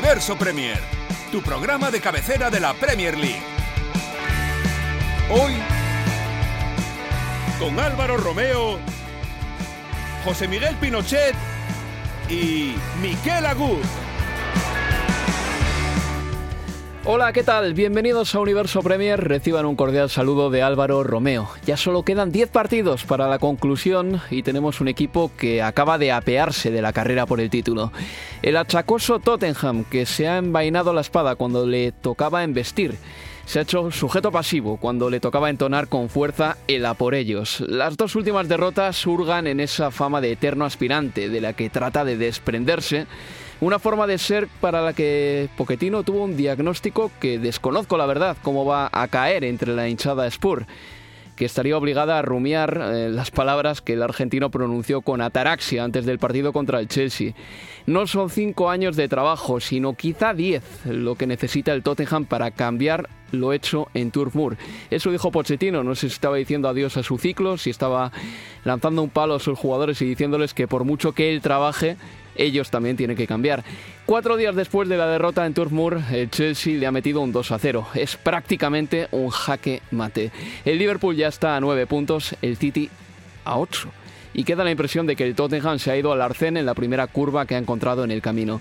Universo Premier, tu programa de cabecera de la Premier League. Hoy, con Álvaro Romeo, José Miguel Pinochet y Miquel Agut. Hola, ¿qué tal? Bienvenidos a Universo Premier. Reciban un cordial saludo de Álvaro Romeo. Ya solo quedan 10 partidos para la conclusión y tenemos un equipo que acaba de apearse de la carrera por el título. El achacoso Tottenham, que se ha envainado la espada cuando le tocaba embestir. Se ha hecho sujeto pasivo cuando le tocaba entonar con fuerza el a por ellos. Las dos últimas derrotas surgan en esa fama de eterno aspirante de la que trata de desprenderse una forma de ser para la que Pochettino tuvo un diagnóstico que desconozco la verdad cómo va a caer entre la hinchada Spur que estaría obligada a rumiar eh, las palabras que el argentino pronunció con ataraxia antes del partido contra el Chelsea. No son cinco años de trabajo, sino quizá diez lo que necesita el Tottenham para cambiar lo hecho en Turf Moor. Eso dijo Pochettino, no sé si estaba diciendo adiós a su ciclo, si estaba lanzando un palo a sus jugadores y diciéndoles que por mucho que él trabaje, ellos también tienen que cambiar. Cuatro días después de la derrota en Turf Moor, el Chelsea le ha metido un 2 a 0. Es prácticamente un jaque mate. El Liverpool ya está a 9 puntos, el City a 8 y queda la impresión de que el Tottenham se ha ido al arcén en la primera curva que ha encontrado en el camino.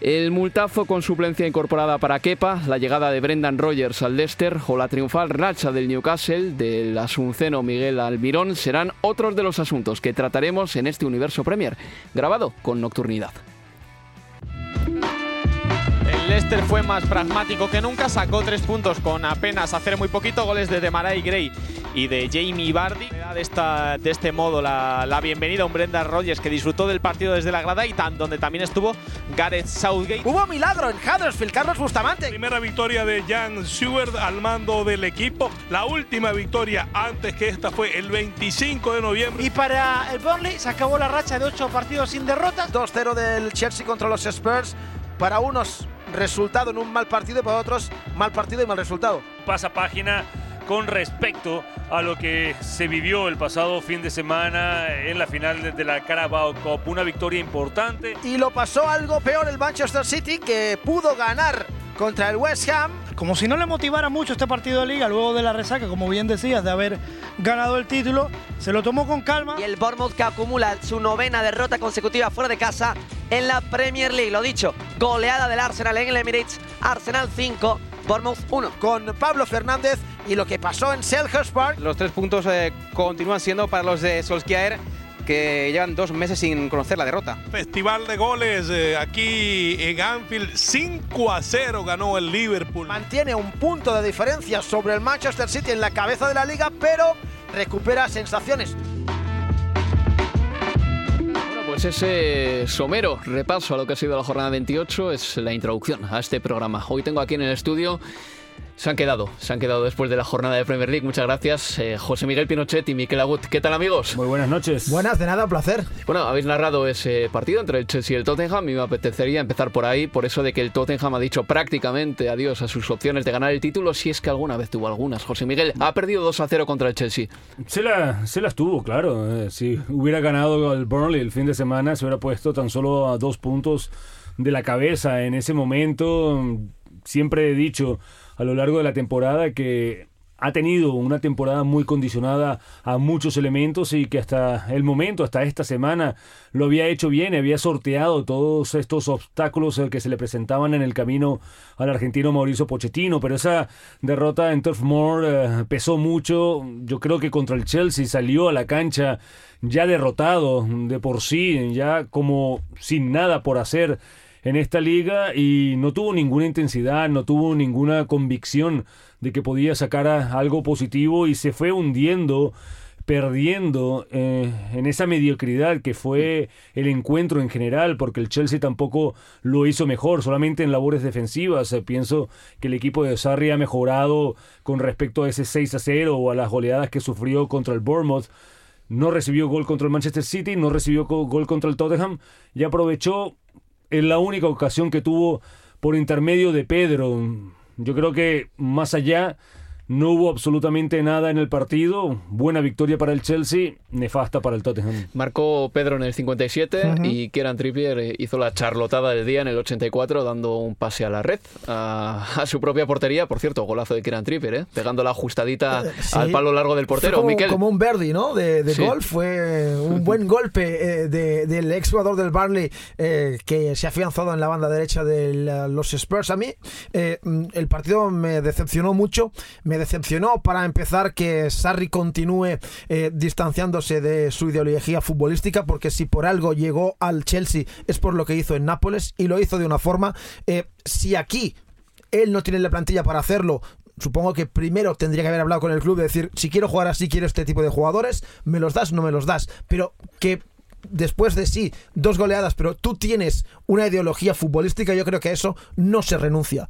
El multazo con suplencia incorporada para Kepa, la llegada de Brendan Rogers al Leicester o la triunfal racha del Newcastle del asunceno Miguel Almirón serán otros de los asuntos que trataremos en este Universo Premier, grabado con nocturnidad. El Leicester fue más pragmático que nunca, sacó tres puntos con apenas hacer muy poquito, goles de Demarai Gray y de Jamie Vardy. De, esta, de este modo la, la, bienvenida a un Brendan Rodgers que disfrutó del partido desde la grada y tan, donde también estuvo Gareth Southgate. Hubo milagro en Huddersfield, Carlos Bustamante. Primera victoria de Jan Stewart al mando del equipo. La última victoria antes que esta fue el 25 de noviembre. Y para el Burnley se acabó la racha de ocho partidos sin derrotas. 2-0 del Chelsea contra los Spurs. Para unos resultado en un mal partido y para otros mal partido y mal resultado. Pasa página con respecto a lo que se vivió el pasado fin de semana en la final de la Carabao Cup. Una victoria importante. Y lo pasó algo peor el Manchester City que pudo ganar contra el West Ham. Como si no le motivara mucho este partido de liga luego de la resaca, como bien decías, de haber ganado el título, se lo tomó con calma. Y el Bournemouth que acumula su novena derrota consecutiva fuera de casa en la Premier League. Lo dicho, goleada del Arsenal en el Emirates, Arsenal 5, Bournemouth 1. Con Pablo Fernández y lo que pasó en Selhurst Park. Los tres puntos eh, continúan siendo para los de Solskjaer que llevan dos meses sin conocer la derrota. Festival de goles eh, aquí en Anfield, 5 a 0 ganó el Liverpool. Mantiene un punto de diferencia sobre el Manchester City en la cabeza de la liga, pero recupera sensaciones. Pues ese somero repaso a lo que ha sido la jornada 28 es la introducción a este programa. Hoy tengo aquí en el estudio se han quedado, se han quedado después de la jornada de Premier League. Muchas gracias, eh, José Miguel Pinochet y Miquel Agut. ¿Qué tal, amigos? Muy buenas noches. Buenas, de nada, un placer. Bueno, habéis narrado ese partido entre el Chelsea y el Tottenham y me apetecería empezar por ahí, por eso de que el Tottenham ha dicho prácticamente adiós a sus opciones de ganar el título, si es que alguna vez tuvo algunas. José Miguel ha perdido 2 a 0 contra el Chelsea. Se, la, se las tuvo, claro. Eh, si hubiera ganado el Burnley el fin de semana, se hubiera puesto tan solo a dos puntos de la cabeza en ese momento. Siempre he dicho a lo largo de la temporada que ha tenido una temporada muy condicionada a muchos elementos y que hasta el momento, hasta esta semana, lo había hecho bien, había sorteado todos estos obstáculos eh, que se le presentaban en el camino al argentino Mauricio Pochettino, pero esa derrota en Turf Moor eh, pesó mucho, yo creo que contra el Chelsea salió a la cancha ya derrotado de por sí, ya como sin nada por hacer en esta liga y no tuvo ninguna intensidad, no tuvo ninguna convicción de que podía sacar algo positivo y se fue hundiendo perdiendo eh, en esa mediocridad que fue el encuentro en general, porque el Chelsea tampoco lo hizo mejor, solamente en labores defensivas. Eh, pienso que el equipo de Sarri ha mejorado con respecto a ese 6 a 0 o a las goleadas que sufrió contra el Bournemouth. No recibió gol contra el Manchester City, no recibió gol contra el Tottenham y aprovechó en la única ocasión que tuvo por intermedio de Pedro. Yo creo que más allá no hubo absolutamente nada en el partido. Buena victoria para el Chelsea, nefasta para el Tottenham. Marcó Pedro en el 57 y Kieran Trippier eh, hizo la charlotada del día en el 84 dando un pase a la red, a, su propia portería. Por cierto, golazo de Kieran Trippier, ¿eh? pegando la ajustadita eh, al palo largo del portero. como, como, un Verdi, ¿no? De, gol. Fue un buen golpe del ex jugador del Barley que se ha afianzado en la banda derecha de los Spurs. A mí el partido me decepcionó mucho. Me decepcionó para empezar que Sarri continúe eh, distanciándose de su ideología futbolística, porque si por algo llegó al Chelsea es por lo que hizo en Nápoles y lo hizo de una forma. Eh, si aquí él no tiene la plantilla para hacerlo, supongo que primero tendría que haber hablado con el club de decir, si quiero jugar así, quiero este tipo de jugadores, me los das, no me los das. Pero que después de sí, dos goleadas, pero tú tienes una ideología futbolística, yo creo que eso no se renuncia.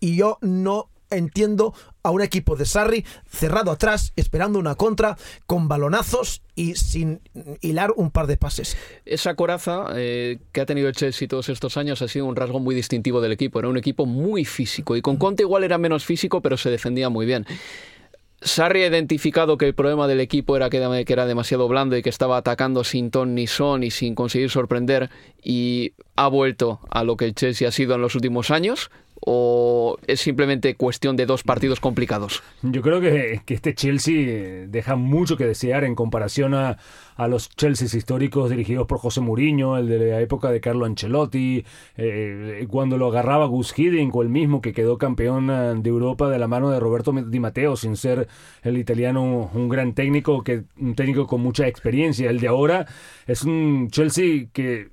Y yo no entiendo a un equipo de Sarri cerrado atrás, esperando una contra, con balonazos y sin hilar un par de pases. Esa coraza eh, que ha tenido el Chelsea todos estos años ha sido un rasgo muy distintivo del equipo. Era un equipo muy físico y con Conte igual era menos físico, pero se defendía muy bien. Sarri ha identificado que el problema del equipo era que, era demasiado blando y que estaba atacando sin ton ni son y sin conseguir sorprender y ha vuelto a lo que el Chelsea ha sido en los últimos años o es simplemente cuestión de dos partidos complicados? Yo creo que, este Chelsea deja mucho que desear en comparación a, los Chelsea históricos dirigidos por José Mourinho, el de la época de Carlo Ancelotti, eh, cuando lo agarraba Gus Hiddink o el mismo que quedó campeón eh, de Europa de la mano de Roberto Di Matteo, sin ser el italiano un gran técnico, que, un técnico con mucha experiencia. El de ahora es un Chelsea que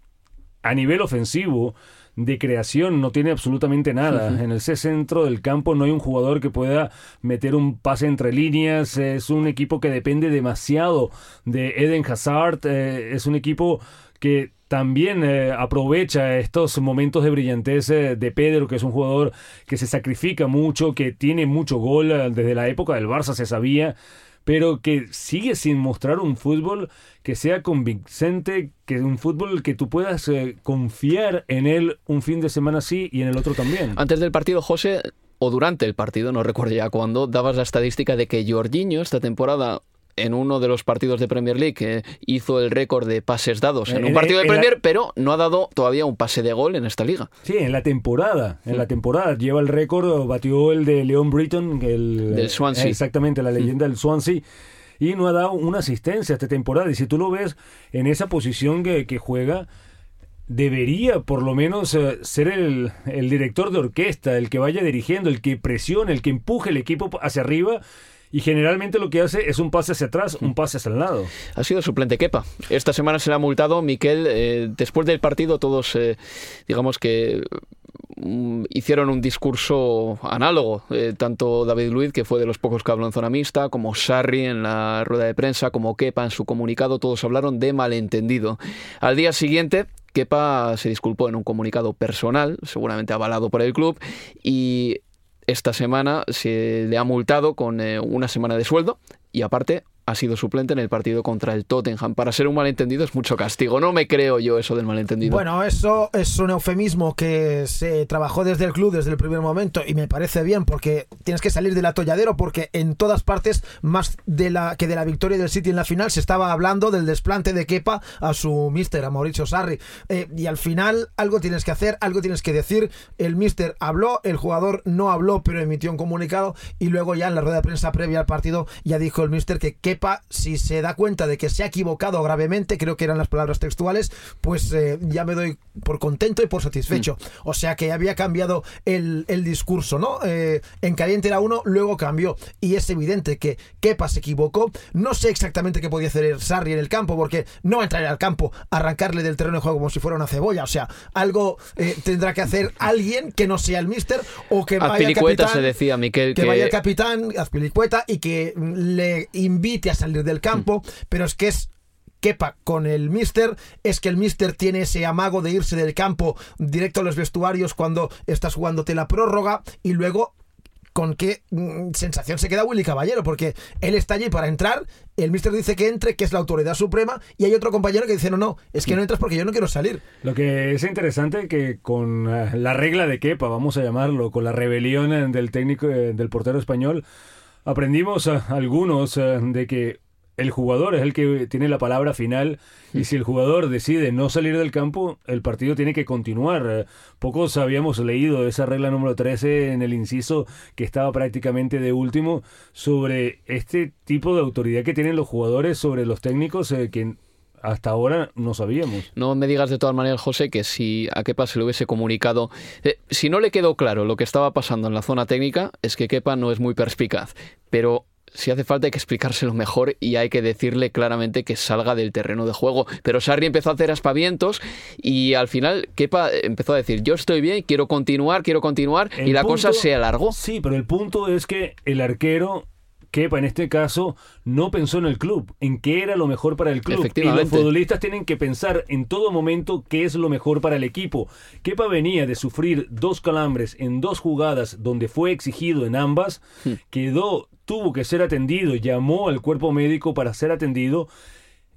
a nivel ofensivo de creación no tiene absolutamente nada. En el C centro del campo no hay un jugador que pueda meter un pase entre líneas. Es un equipo que depende demasiado de Eden Hazard. Eh, es un equipo que también eh, aprovecha estos momentos de brillantez eh, de Pedro, que es un jugador que se sacrifica mucho, que tiene mucho gol. desde la época del Barça se sabía pero que sigue sin mostrar un fútbol que sea convincente, que un fútbol que tú puedas eh, confiar en él un fin de semana sí y en el otro también. Antes del partido, José, o durante el partido, no recuerdo ya cuándo, dabas la estadística de que Jorginho esta temporada en uno de los partidos de Premier League que hizo el récord de pases dados en, un partido de Premier, pero no ha dado todavía un pase de gol en esta liga. Sí, en la temporada, en la temporada lleva el récord, batió el de Leon Britton, el del Swansea. Exactamente, la leyenda del Swansea y no ha dado una asistencia esta temporada. Y si tú lo ves en esa posición que, que juega, debería por lo menos eh, ser el, el, director de orquesta, el que vaya dirigiendo, el que presione, el que empuje el equipo hacia arriba y generalmente lo que hace es un pase hacia atrás, un pase hacia el lado. Ha sido suplente Kepa. Esta semana se le ha multado Miquel. Eh, después del partido todos, eh, digamos que mm, hicieron un discurso análogo. Eh, tanto David Luiz, que fue de los pocos que habló en zona mixta, como Sarri en la rueda de prensa, como Kepa en su comunicado, todos hablaron de malentendido. Al día siguiente, Kepa se disculpó en un comunicado personal, seguramente avalado por el club, y esta semana se le ha multado con eh, una semana de sueldo y aparte ha sido suplente en el partido contra el Tottenham. Para ser un malentendido es mucho castigo. No me creo yo eso del malentendido. Bueno, eso es un eufemismo que se trabajó desde el club desde el primer momento y me parece bien porque tienes que salir del atolladero porque en todas partes, más de la que de la victoria del City en la final, se estaba hablando del desplante de Kepa a su mister, a Mauricio Sarri. Eh, y al final algo tienes que hacer, algo tienes que decir. El mister habló, el jugador no habló, pero emitió un comunicado y luego ya en la rueda de prensa previa al partido ya dijo el mister que Kepa, si se da cuenta de que se ha equivocado gravemente, creo que eran las palabras textuales, pues eh, ya me doy por contento y por satisfecho. Mm. O sea que había cambiado el, discurso, ¿no? Eh, en caliente era uno, luego cambió. Y es evidente que Kepa se equivocó. No sé exactamente qué podía hacer Sarri en el campo, porque no entraría al campo, arrancarle del terreno de juego como si fuera una cebolla. O sea, algo eh, tendrá que hacer alguien que no sea el mister o que vaya capitán, se decía, Miquel, que, vaya capitán, Azpilicueta, y que le invite a salir del campo. Mm. Pero es que es quepa con el Mister es que el Mister tiene ese amago de irse del campo directo a los vestuarios cuando estás jugándote la prórroga y luego con qué mm, sensación se queda Willy Caballero, porque él está allí para entrar, el Mister dice que entre, que es la autoridad suprema, y hay otro compañero que dice, no, no, es que no entras porque yo no quiero salir. Lo que es interesante que con eh, la regla de quepa, vamos a llamarlo, con la rebelión eh, del técnico, eh, del portero español, aprendimos algunos de que el jugador es el que tiene la palabra final y si el jugador decide no salir del campo, el partido tiene que continuar. Pocos habíamos leído esa regla número 13 en el inciso que estaba prácticamente de último sobre este tipo de autoridad que tienen los jugadores sobre los técnicos eh, que hasta ahora no sabíamos. No me digas de todas maneras, José, que si a Kepa se le hubiese comunicado, eh, si no le quedó claro lo que estaba pasando en la zona técnica, es que Kepa no es muy perspicaz, pero si hace falta hay que explicárselo mejor y hay que decirle claramente que salga del terreno de juego. Pero Sarri empezó a hacer aspavientos y al final Kepa empezó a decir, yo estoy bien, quiero continuar, quiero continuar y la cosa se alargó. Sí, pero el punto es que el arquero Kepa en este caso no pensó en el club, en qué era lo mejor para el club. Y los futbolistas tienen que pensar en todo momento qué es lo mejor para el equipo. Kepa venía de sufrir dos calambres en dos jugadas donde fue exigido en ambas, hmm. quedó tuvo que ser atendido, llamó al cuerpo médico para ser atendido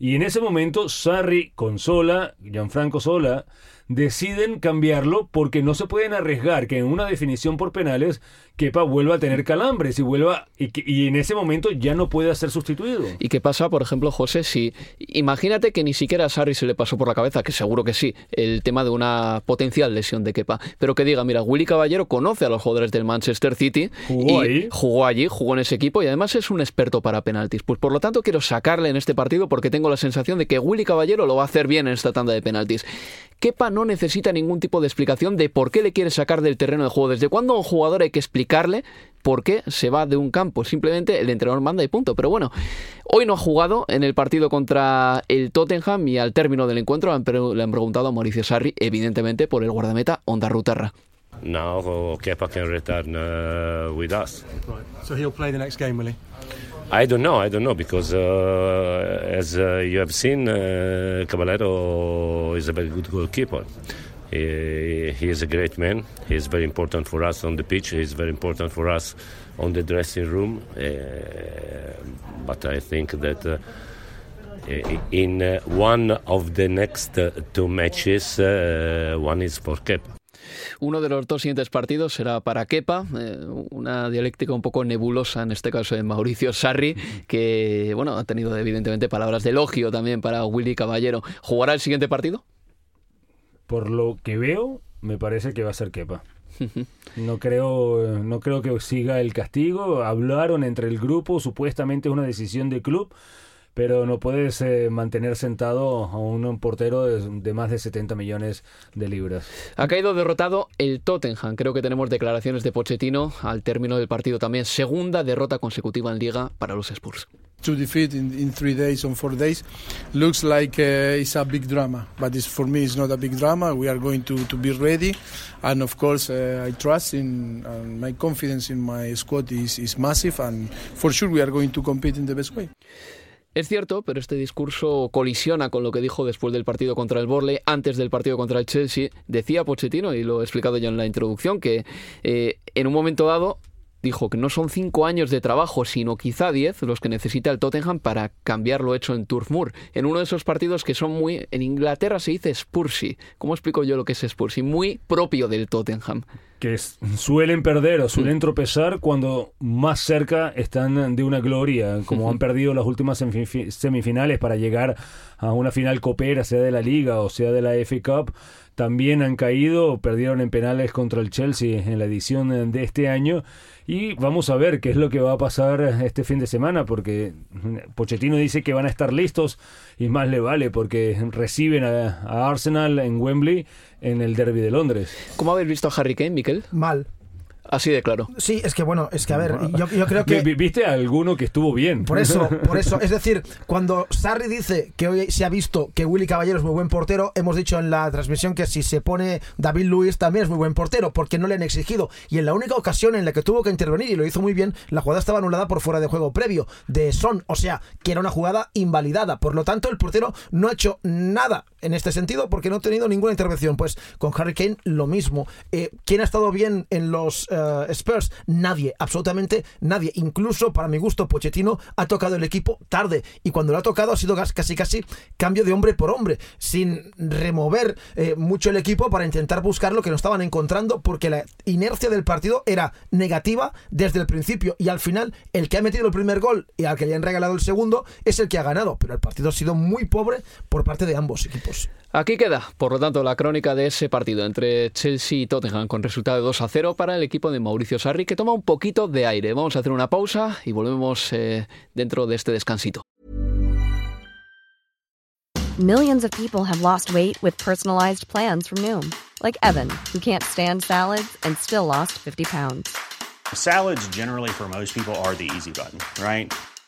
y en ese momento Sarri con Sola, Gianfranco Sola, deciden cambiarlo porque no se pueden arriesgar que en una definición por penales Kepa vuelva a tener calambres y vuelva y, y, en ese momento ya no puede ser sustituido. ¿Y qué pasa, por ejemplo, José, si imagínate que ni siquiera a Sarri se le pasó por la cabeza, que seguro que sí, el tema de una potencial lesión de Kepa, pero que diga, mira, Willy Caballero conoce a los jugadores del Manchester City jugó y ahí. jugó allí, jugó en ese equipo y además es un experto para penaltis. Pues por lo tanto quiero sacarle en este partido porque tengo la sensación de que Willy Caballero lo va a hacer bien en esta tanda de penaltis. Kepa no necesita ningún tipo de explicación de por qué le quiere sacar del terreno de juego. Desde cuándo a un jugador hay que explicarle por qué se va de un campo. Simplemente el entrenador manda y punto. Pero bueno, hoy no ha jugado en el partido contra el Tottenham y al término del encuentro le han preguntado a Mauricio Sarri, evidentemente por el guardameta Onda Rutarra. Now Kepa can return uh, with us. Right. So he'll play the next game, will he? I don't know. I don't know because uh, as uh, you have seen, uh, Caballero is a very good goalkeeper. He, he, is a great man. He is very important for us on the pitch. He is very important for us on the dressing room. Uh, but I think that uh, in uh, one of the next two matches, one is for Kepa. Uno de los dos siguientes partidos será para Kepa, eh, una dialéctica un poco nebulosa en este caso de Mauricio Sarri, que bueno, ha tenido evidentemente palabras de elogio también para Willy Caballero. ¿Jugará el siguiente partido? Por lo que veo, me parece que va a ser Kepa. No creo, no creo que siga el castigo. Hablaron entre el grupo, supuestamente es una decisión del club pero no puedes eh, mantener sentado a un portero de, más de 70 millones de libras. Ha caído derrotado el Tottenham. Creo que tenemos declaraciones de Pochettino al término del partido también. Segunda derrota consecutiva en Liga para los Spurs. To defeat in, in three days or four days looks like uh, it's a big drama, but it's, for me it's not a big drama. We are going to, to be ready, and of course uh, I trust in my confidence in my squad is, is massive, and for sure we are going to compete in the best way. Es cierto, pero este discurso colisiona con lo que dijo después del partido contra el Borley, antes del partido contra el Chelsea. Decía Pochettino, y lo he explicado ya en la introducción, que eh, en un momento dado dijo que no son cinco años de trabajo, sino quizá diez los que necesita el Tottenham para cambiar lo hecho en Turf Moor, en uno de esos partidos que son muy... En Inglaterra se dice Spursy. ¿Cómo explico yo lo que es Spursy? Muy propio del Tottenham. Que suelen perder o suelen mm. tropezar cuando más cerca están de una gloria, como han perdido las últimas semifinales para llegar a una final copera, sea de la Liga o sea de la FA Cup también han caído, perdieron en penales contra el Chelsea en la edición de este año y vamos a ver qué es lo que va a pasar este fin de semana porque Pochettino dice que van a estar listos y más le vale porque reciben a, Arsenal en Wembley en el Derby de Londres. ¿Cómo habéis visto a Harry Kane, Miquel? Mal. Así de claro. Sí, es que bueno, es que a ver, yo, creo que... ¿Viste a alguno que estuvo bien? Por eso, por eso. Es decir, cuando Sarri dice que hoy se ha visto que Willy Caballero es muy buen portero, hemos dicho en la transmisión que si se pone David Luis también es muy buen portero, porque no le han exigido. Y en la única ocasión en la que tuvo que intervenir, y lo hizo muy bien, la jugada estaba anulada por fuera de juego previo de Son, o sea, que era una jugada invalidada. Por lo tanto, el portero no ha hecho nada en este sentido porque no ha tenido ninguna intervención. Pues con Harry Kane lo mismo. Eh, ¿Quién ha estado bien en los eh, Spurs? Nadie, absolutamente nadie. Incluso para mi gusto, Pochettino ha tocado el equipo tarde y cuando lo ha tocado ha sido casi casi cambio de hombre por hombre, sin remover eh, mucho el equipo para intentar buscar lo que no estaban encontrando porque la inercia del partido era negativa desde el principio y al final el que ha metido el primer gol y al que le han regalado el segundo es el que ha ganado, pero el partido ha sido muy pobre por parte de ambos equipos. Aquí queda, por lo tanto, la crónica de ese partido entre Chelsea y Tottenham con resultado de 2 a 0 para el equipo de Mauricio Sarri, que toma un poquito de aire. Vamos a hacer una pausa y volvemos eh, dentro de este descansito. Millions of people have lost weight with personalized plans from Noom, like Evan, who can't stand salads and still lost 50 pounds. Salads generally for most people are the easy button, right?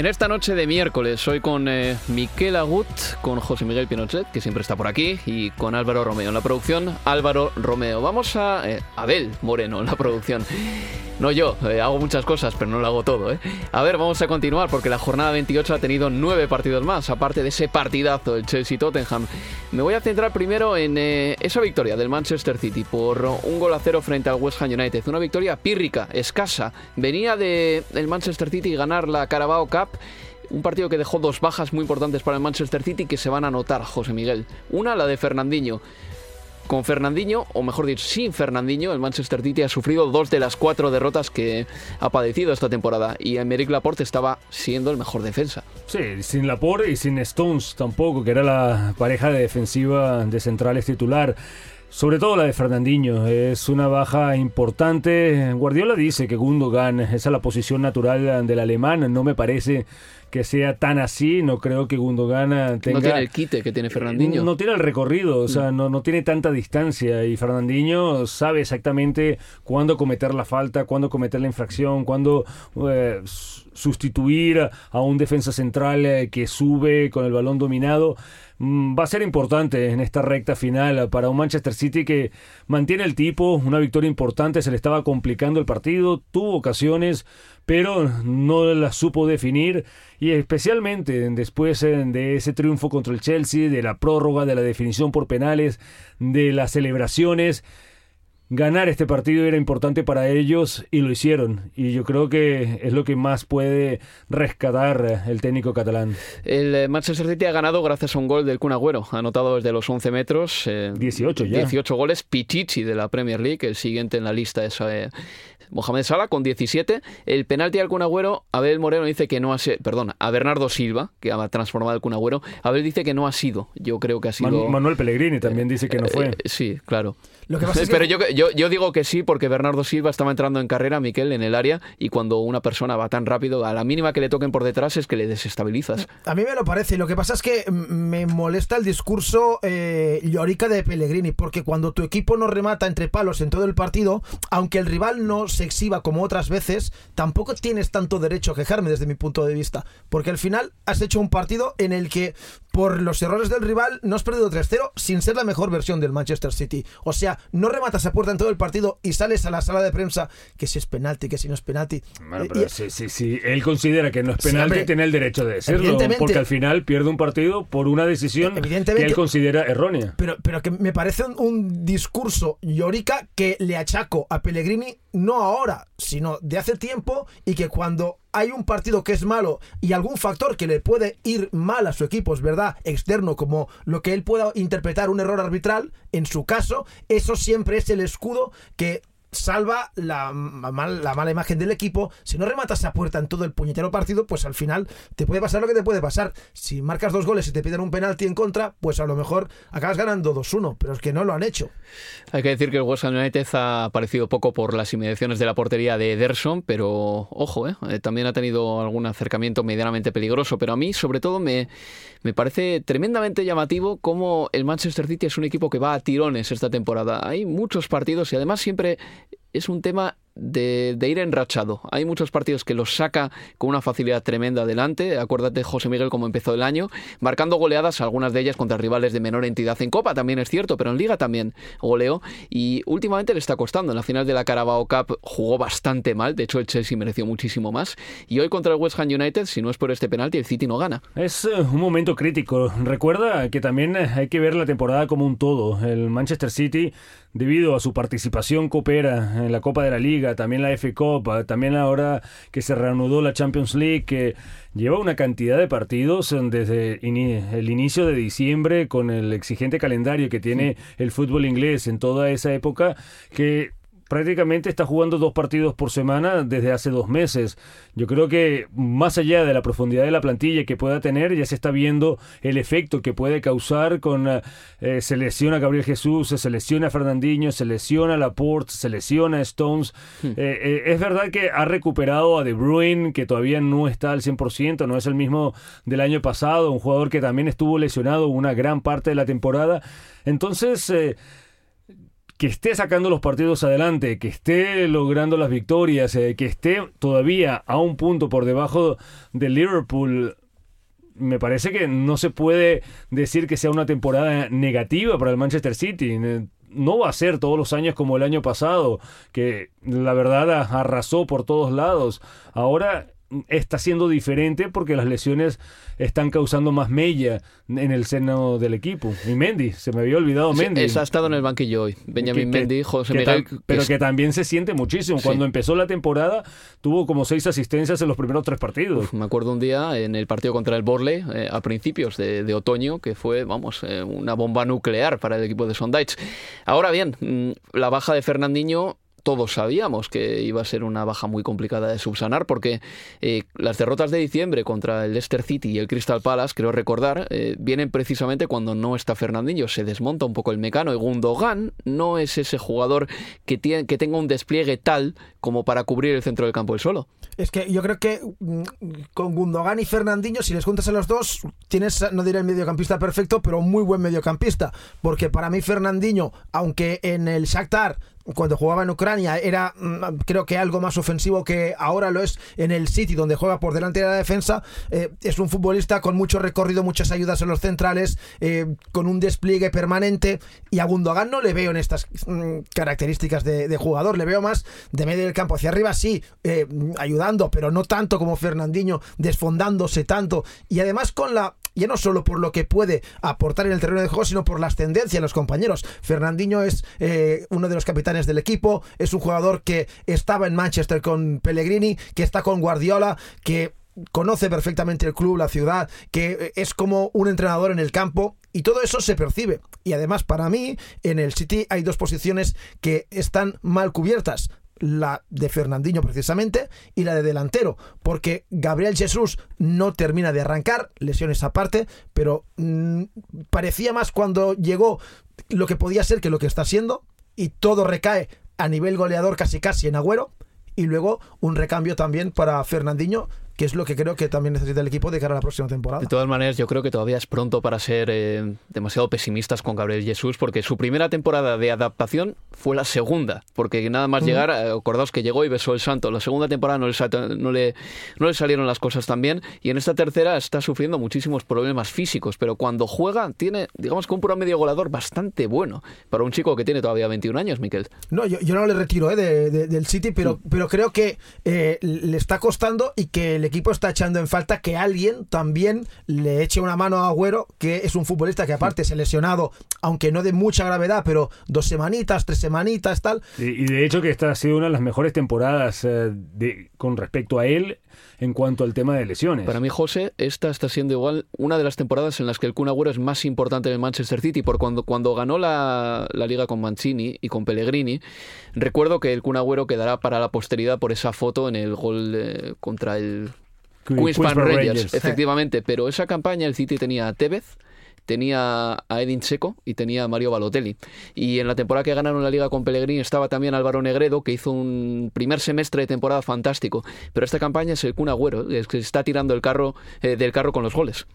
En esta noche de miércoles, soy con eh, Miquel Agut, con José Miguel Pinochet, que siempre está por aquí, y con Álvaro Romeo. En la producción, Álvaro Romeo. Vamos a... Eh, Abel Moreno en la producción. No yo, eh, hago muchas cosas, pero no lo hago todo. ¿eh? A ver, vamos a continuar porque la jornada 28 ha tenido nueve partidos más, aparte de ese partidazo del Chelsea-Tottenham. Me voy a centrar primero en eh, esa victoria del Manchester City por un gol a cero frente al West Ham United. Una victoria pírrica, escasa. Venía del Manchester City ganar la Carabao Cup un partido que dejó dos bajas muy importantes para el Manchester City que se van a notar, José Miguel. Una, la de Fernandinho. Con Fernandinho, o mejor dicho, sin Fernandinho, el Manchester City ha sufrido dos de las cuatro derrotas que ha padecido esta temporada. Y Emerick Laporte estaba siendo el mejor defensa. Sí, sin Laporte y sin Stones tampoco, que era la pareja de defensiva de centrales titular. Sobre todo la de Fernandinho, es una baja importante. Guardiola dice que Gundogan es a la posición natural del alemán. No me parece que sea tan así. No creo que Gundogan tenga... No tiene el quite que tiene Fernandinho. No tiene el recorrido, o sea, no, no tiene tanta distancia y Fernandinho sabe exactamente cuándo cometer la falta, cuándo cometer la infracción, cuándo eh, sustituir a un defensa central eh, que sube con el balón dominado. Mm, va a ser importante en esta recta final para un Manchester City que mantiene el tipo, una victoria importante, se le estaba complicando el partido, tuvo ocasiones, pero no las supo definir. Y especialmente después eh, de ese triunfo contra el Chelsea, de la prórroga, de la definición por penales, de las celebraciones ganar este partido era importante para ellos y lo hicieron. Y yo creo que es lo que más puede rescatar el técnico catalán. El eh, Manchester City ha ganado gracias a un gol del Kun Agüero, anotado desde los 11 metros. 18 eh, ya. 18 goles. Pichichi de la Premier League, el siguiente en la lista es eh, Mohamed Salah con 17. El penalti al Kun Agüero, Abel Moreno dice que no ha sido, perdón, a Bernardo Silva, que ha transformado el Kun Agüero, Abel dice que no ha sido. Yo creo que ha sido... Manuel Pellegrini también dice que no fue. sí, claro. Pero yo, yo, digo que sí porque Bernardo Silva estaba entrando en carrera, Miquel, en el área y cuando una persona va tan rápido, a la mínima que le toquen por detrás es que le desestabilizas. A mí me lo parece. Lo que pasa es que me molesta el discurso eh, llorica de Pellegrini porque cuando tu equipo no remata entre palos en todo el partido, aunque el rival no se exhiba como otras veces, tampoco tienes tanto derecho a quejarme desde mi punto de vista. Porque al final has hecho un partido en el que por los errores del rival no has perdido 3-0 sin ser la mejor versión del Manchester City. O sea, no rematas a puerta en todo el partido y sales a la sala de prensa que si es penalti, que si no es penalti. Bueno, pero si, si, él considera que no es penalti, tiene el derecho de decirlo. Porque al final pierde un partido por una decisión que él considera errónea. Pero, pero que me parece un, discurso llorica que le achaco a Pellegrini no ahora, sino de hace tiempo y que cuando hay un partido que es malo y algún factor que le puede ir mal a su equipo, es verdad, externo, como lo que él pueda interpretar un error arbitral, en su caso, eso siempre es el escudo que salva la, la, mala imagen del equipo. Si no rematas a puerta en todo el puñetero partido, pues al final te puede pasar lo que te puede pasar. Si marcas dos goles y te piden un penalti en contra, pues a lo mejor acabas ganando 2-1, pero es que no lo han hecho. Hay que decir que el West United ha aparecido poco por las inmediaciones de la portería de Ederson, pero ojo, ¿eh? Eh, también ha tenido algún acercamiento medianamente peligroso. Pero a mí, sobre todo, me, me parece tremendamente llamativo cómo el Manchester City es un equipo que va a tirones esta temporada. Hay muchos partidos y además siempre es un tema de, ir enrachado. Hay muchos partidos que los saca con una facilidad tremenda adelante. Acuérdate, José Miguel, cómo empezó el año, marcando goleadas, algunas de ellas contra rivales de menor entidad en Copa, también es cierto, pero en Liga también goleó. Y últimamente le está costando. En la final de la Carabao Cup jugó bastante mal, de hecho el Chelsea mereció muchísimo más. Y hoy contra el West Ham United, si no es por este penalti, el City no gana. Es eh, un momento crítico. Recuerda que también hay que ver la temporada como un todo. El Manchester City, debido a su participación coopera en la Copa de la Liga, también la F Cup, también ahora que se reanudó la Champions League, que lleva una cantidad de partidos desde el inicio de diciembre con el exigente calendario que tiene el fútbol inglés en toda esa época, que prácticamente está jugando dos partidos por semana desde hace dos meses. Yo creo que más allá de la profundidad de la plantilla que pueda tener, ya se está viendo el efecto que puede causar con eh, se lesiona Gabriel Jesús, se lesiona Fernandinho, se lesiona Laporte, se lesiona Stones. Hmm. Eh, eh, es verdad que ha recuperado a De Bruyne, que todavía no está al 100%, no es el mismo del año pasado, un jugador que también estuvo lesionado una gran parte de la temporada. Entonces, que esté sacando los partidos adelante, que esté logrando las victorias, eh, que esté todavía a un punto por debajo de Liverpool, me parece que no se puede decir que sea una temporada negativa para el Manchester City. No va a ser todos los años como el año pasado, que la verdad arrasó por todos lados. Ahora está siendo diferente porque las lesiones están causando más mella en el seno del equipo. Y Mendy, se me había olvidado Mendy. ha estado en el banquillo hoy. Benjamin Mendy, José Miguel. pero que también se siente muchísimo. Cuando empezó la temporada tuvo como seis asistencias en los primeros tres partidos. me acuerdo un día en el partido contra el Borley eh, a principios de, otoño que fue, vamos, eh, una bomba nuclear para el equipo de Sondage. Ahora bien, mm, la baja de Fernandinho todos sabíamos que iba a ser una baja muy complicada de subsanar porque eh, las derrotas de diciembre contra el Leicester City y el Crystal Palace, creo recordar, eh, vienen precisamente cuando no está Fernandinho, se desmonta un poco el mecano y Gundogan no es ese jugador que, tiene, que tenga un despliegue tal como para cubrir el centro del campo él solo. Es que yo creo que mm, con Gundogan y Fernandinho, si les juntas a los dos, tienes, no diré el mediocampista perfecto, pero muy buen mediocampista. Porque para mí Fernandinho, aunque en el Shakhtar cuando jugaba en Ucrania era mm, creo que algo más ofensivo que ahora lo es en el City donde juega por delante de la defensa eh, es un futbolista con mucho recorrido muchas ayudas en los centrales eh, con un despliegue permanente y a Gundogan no le veo en estas mm, características de, jugador le veo más de medio del campo. Hacia arriba sí eh, ayudando pero no tanto como Fernandinho desfondándose tanto y además con la ya no solo por lo que puede aportar en el terreno de juego, sino por las tendencias de los compañeros. Fernandinho es uno de los capitanes del equipo, es un jugador que estaba en Manchester con Pellegrini, que está con Guardiola, que conoce perfectamente el club, la ciudad, que es como un entrenador en el campo y todo eso se percibe. Y además para mí en el City hay dos posiciones que están mal cubiertas la de Fernandinho precisamente y la de delantero, porque Gabriel Jesús no termina de arrancar, lesiones aparte, pero mm, parecía más cuando llegó lo que podía ser que lo que está siendo, y todo recae a nivel goleador casi casi en Agüero y luego un recambio también para Fernandinho que es lo que creo que también necesita el equipo de cara a la próxima temporada. De todas maneras, yo creo que todavía es pronto para ser eh, demasiado pesimistas con Gabriel Jesús, porque su primera temporada de adaptación fue la segunda, porque nada más llegar, eh, acordaos que llegó y besó el santo. La segunda temporada no le, no, le, no le salieron las cosas tan bien, y en esta tercera está sufriendo muchísimos problemas físicos, pero cuando juega tiene, digamos que un promedio goleador bastante bueno para un chico que tiene todavía 21 años, Miquel. No, yo, no le retiro eh, del City, pero, pero creo que le está costando y que el equipo está echando en falta que alguien también le eche una mano a Agüero, que es un futbolista que aparte se lesionado, aunque no de mucha gravedad, pero dos semanitas, tres semanitas, tal. Y, de hecho que esta ha sido una de las mejores temporadas eh, de, con respecto a él en cuanto al tema de lesiones. Para mí, José, esta está siendo igual una de las temporadas en las que el Kun Agüero es más importante en el Manchester City, por cuando, cuando ganó la, liga con Mancini y con Pellegrini, recuerdo que el Kun Agüero quedará para la posteridad por esa foto en el gol contra el Queens, Rangers, efectivamente. Pero esa campaña el City tenía a Tevez, tenía a Edin Seco y tenía a Mario Balotelli. Y en la temporada que ganaron la liga con Pellegrini estaba también Álvaro Negredo, que hizo un primer semestre de temporada fantástico. Pero esta campaña es el Kun Agüero, es que está tirando el carro eh, del carro con los goles.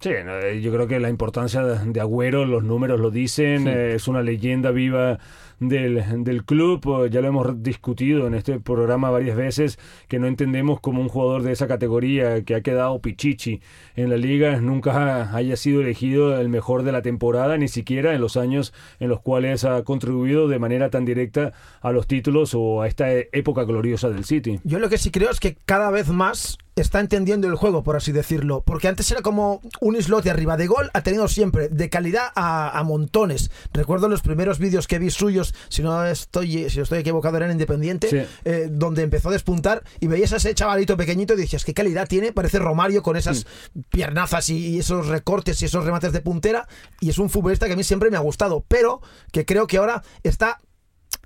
Sí, eh, yo creo que la importancia de Agüero, los números lo dicen, eh, es una leyenda viva del, del club. Ya lo hemos discutido en este programa varias veces, que no entendemos como un jugador de esa categoría que ha quedado pichichi en la liga nunca haya sido elegido el mejor de la temporada, ni siquiera en los años en los cuales ha contribuido de manera tan directa a los títulos o a esta época gloriosa del City. Yo lo que sí creo es que cada vez más está entendiendo el juego, por así decirlo. Porque antes era como un slot de arriba de gol, ha tenido siempre de calidad a, montones. Recuerdo los primeros vídeos que vi suyos, si no estoy, si estoy equivocado, eran Independiente, eh, donde empezó a despuntar y veías a ese chavalito pequeñito y decías, ¿qué calidad tiene? Parece Romario con esas mm. piernazas y, esos recortes y esos remates de puntera. Y es un futbolista que a mí siempre me ha gustado, pero que creo que ahora está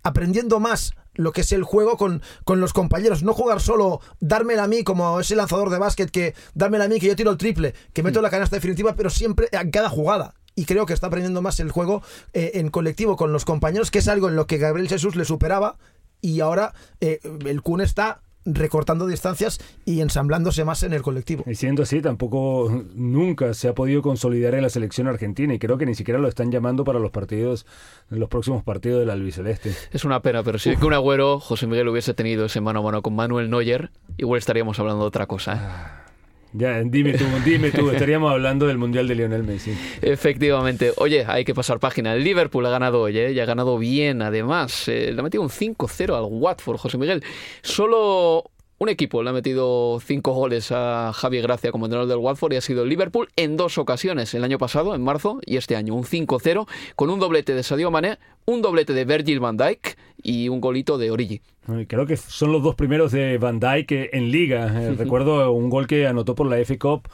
aprendiendo más lo que es el juego con, con los compañeros. No jugar solo, dármela a mí como ese lanzador de básquet que dármela a mí que yo tiro el triple, que meto la canasta definitiva, pero siempre en cada jugada. Y creo que está aprendiendo más el juego eh, en colectivo con los compañeros, que es algo en lo que Gabriel Jesús le superaba. Y ahora eh, el Kun está recortando distancias y ensamblándose más en el colectivo. Y siendo así, tampoco nunca se ha podido consolidar en la selección argentina y creo que ni siquiera lo están llamando para los partidos, los próximos partidos del albiceleste. Es una pena, pero si que un agüero José Miguel hubiese tenido ese mano a mano con Manuel Neuer, igual estaríamos hablando de otra cosa. ¿eh? Ya, dime tú, dime tú, estaríamos hablando del Mundial de Lionel Messi. Efectivamente. Oye, hay que pasar página. El Liverpool ha ganado hoy, ¿eh? y ha ganado bien, además. Eh, le ha metido un 5-0 al Watford, José Miguel. Solo un equipo le ha metido cinco goles a Javi Gracia como entrenador del Watford y ha sido el Liverpool en dos ocasiones, el año pasado, en marzo, y este año, un 5-0, con un doblete de Sadio Mané, un doblete de Virgil van Dijk y un golito de Origi. Creo que son los dos primeros de Van Dijk en liga. Eh, recuerdo un gol que anotó por la F Cup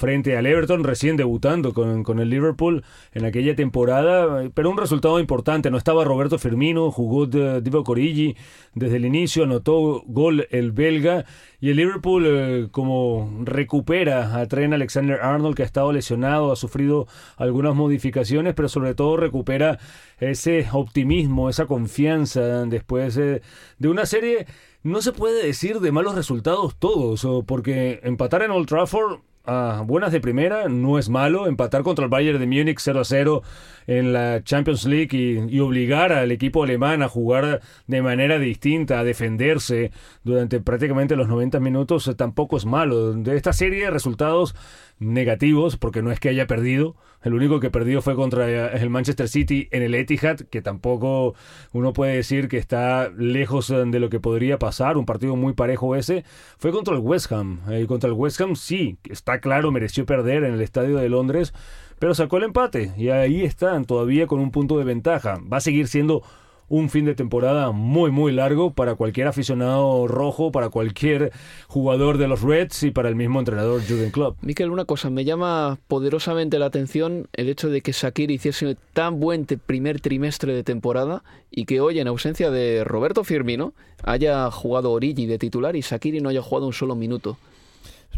frente al Everton, recién debutando con, con, el Liverpool en aquella temporada, pero un resultado importante. No estaba Roberto Firmino, jugó Divo Corigi desde el inicio, anotó gol el belga y el Liverpool eh, como recupera a Trent Alexander Arnold que ha estado lesionado, ha sufrido algunas modificaciones, pero sobre todo recupera ese optimismo, esa confianza después de una serie no se puede decir de malos resultados todos, porque empatar en Old Trafford a buenas de primera no es malo, empatar contra el Bayern de Múnich 0 a 0 en la Champions League y, y, obligar al equipo alemán a jugar de manera distinta, a defenderse durante prácticamente los 90 minutos tampoco es malo. De esta serie de resultados negativos, porque no es que haya perdido. El único que perdió fue contra eh, el Manchester City en el Etihad, que tampoco uno puede decir que está lejos eh, de lo que podría pasar. Un partido muy parejo ese. Fue contra el West Ham. Y contra el West Ham sí, está claro, mereció perder en el estadio de Londres, pero sacó el empate. Y ahí están, todavía con un punto de ventaja. Va a seguir siendo un fin de temporada muy muy largo para cualquier aficionado rojo, para cualquier jugador de los Reds y para el mismo entrenador Jürgen Klopp. Miquel, una cosa, me llama poderosamente la atención el hecho de que Shakir hiciese tan buen primer trimestre de temporada y que hoy en ausencia de Roberto Firmino haya jugado Origi de titular y Shakiri no haya jugado un solo minuto.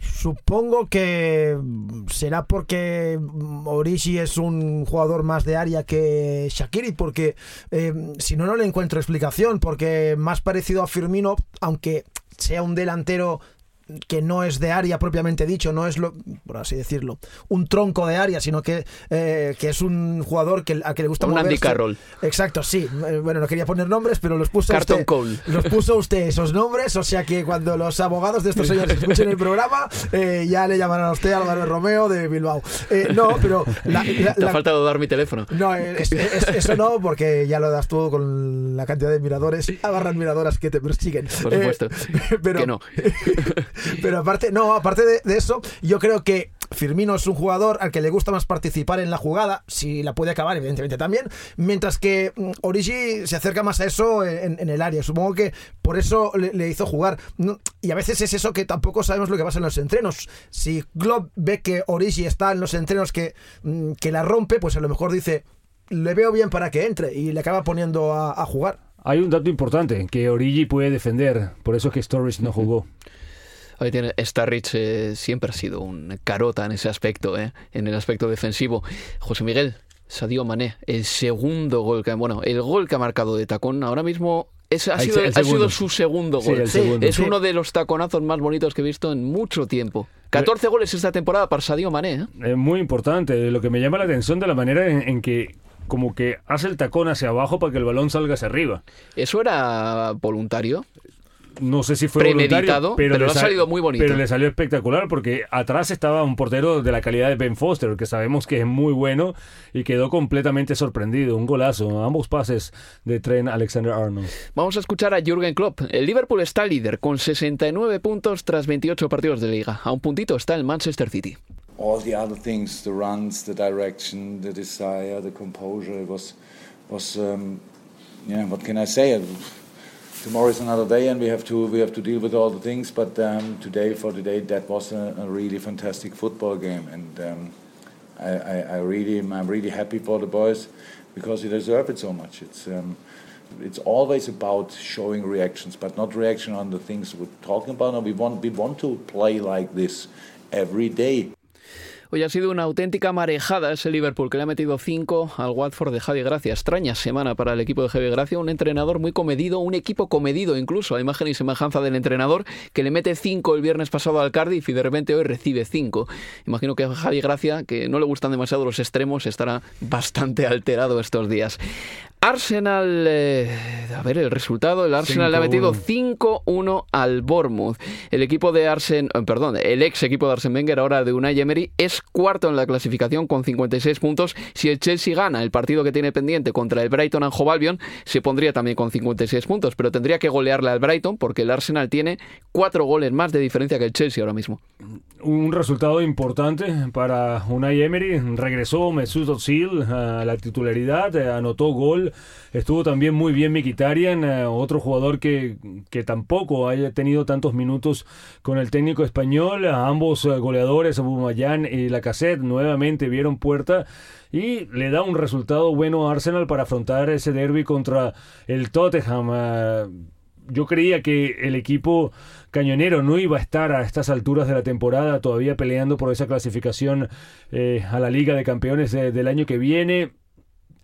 Supongo que será porque Origi es un jugador más de área que Shakiri, porque eh, si no, no le encuentro explicación, porque más parecido a Firmino, aunque sea un delantero que no es de área propiamente dicho, no es lo, por así decirlo, un tronco de área, sino que, eh, que es un jugador que, a que le gusta un Andy Carroll. Exacto, sí. Eh, bueno, no quería poner nombres, pero los puso usted. Los puso usted esos nombres, o sea que cuando los abogados de estos señores escuchen el programa, eh, ya le llamarán a usted Álvaro Romeo de Bilbao. no, pero... Te ha faltado dar mi teléfono. No, eso no, porque ya lo das tú con la cantidad de miradores, barra admiradoras que te persiguen. Por supuesto. pero, que no. Pero aparte, no, aparte de, eso, yo creo que Firmino es un jugador al que le gusta más participar en la jugada, si la puede acabar, evidentemente también, mientras que mm, Origi se acerca más a eso en, el área. Supongo que por eso le, hizo jugar. Y a veces es eso que tampoco sabemos lo que pasa en los entrenos. Si Glob ve que Origi está en los entrenos que, mm, que la rompe, pues a lo mejor dice, le veo bien para que entre y le acaba poniendo a, jugar. Hay un dato importante, que Origi puede defender, por eso es que Sturridge no jugó. Ahí tiene, Starrich eh, siempre ha sido un carota en ese aspecto, eh, en el aspecto defensivo. José Miguel, Sadio Mané, el segundo gol que bueno, el gol que ha marcado de tacón ahora mismo es, ha, sido, ha, sido, su segundo gol. es uno de los taconazos más bonitos que he visto en mucho tiempo. 14 goles esta temporada para Sadio Mané. ¿eh? Es muy importante. Lo que me llama la atención de la manera en que como que hace el tacón hacia abajo para que el balón salga hacia arriba. ¿Eso era voluntario? No sé si fue premeditado, pero, le ha salido muy bonito. Pero le salió espectacular porque atrás estaba un portero de la calidad de Ben Foster, que sabemos que es muy bueno y quedó completamente sorprendido. Un golazo, ambos pases de tren Alexander Arnold. Vamos a escuchar a Jürgen Klopp. El Liverpool está líder con 69 puntos tras 28 partidos de liga. A un puntito está el Manchester City. All the other things, the runs, the direction, the desire, the composure, was was um, yeah, what can I say? Tomorrow is another day, and we have to we have to deal with all the things. But um, today, for today, that was a, a really fantastic football game, and um, I, I, I, really I'm really happy for the boys because they deserve it so much. It's um, it's always about showing reactions, but not reaction on the things we're talking about. No, we want we want to play like this every day. Hoy ha sido una auténtica marejada ese Liverpool que le ha metido 5 al Watford de Javi Gracia. Extraña semana para el equipo de Javi Gracia, un entrenador muy comedido, un equipo comedido incluso, a imagen y semejanza del entrenador que le mete 5 el viernes pasado al Cardiff y de repente hoy recibe 5. Imagino que a Javi Gracia, que no le gustan demasiado los extremos, estará bastante alterado estos días. Arsenal, eh, a ver el resultado, el Arsenal le ha metido 5-1 al Bournemouth. El equipo de Arsen, eh, perdón, el ex equipo de Arsen Wenger, ahora de Unai Emery, es cuarto en la clasificación con 56 puntos. Si el Chelsea gana el partido que tiene pendiente contra el Brighton and Hove Albion, se pondría también con 56 puntos, pero tendría que golearle al Brighton porque el Arsenal tiene cuatro goles más de diferencia que el Chelsea ahora mismo. Un resultado importante para Unai Emery. Regresó Mesut Özil a la titularidad, anotó gol Estuvo también muy bien Mikitarian, eh, otro jugador que, que tampoco haya tenido tantos minutos con el técnico español. ambos eh, goleadores, Abumayán y Lacazette, nuevamente vieron puerta y le da un resultado bueno a Arsenal para afrontar ese derby contra el Tottenham. Eh, yo creía que el equipo cañonero no iba a estar a estas alturas de la temporada todavía peleando por esa clasificación a la Liga de Campeones del año que viene.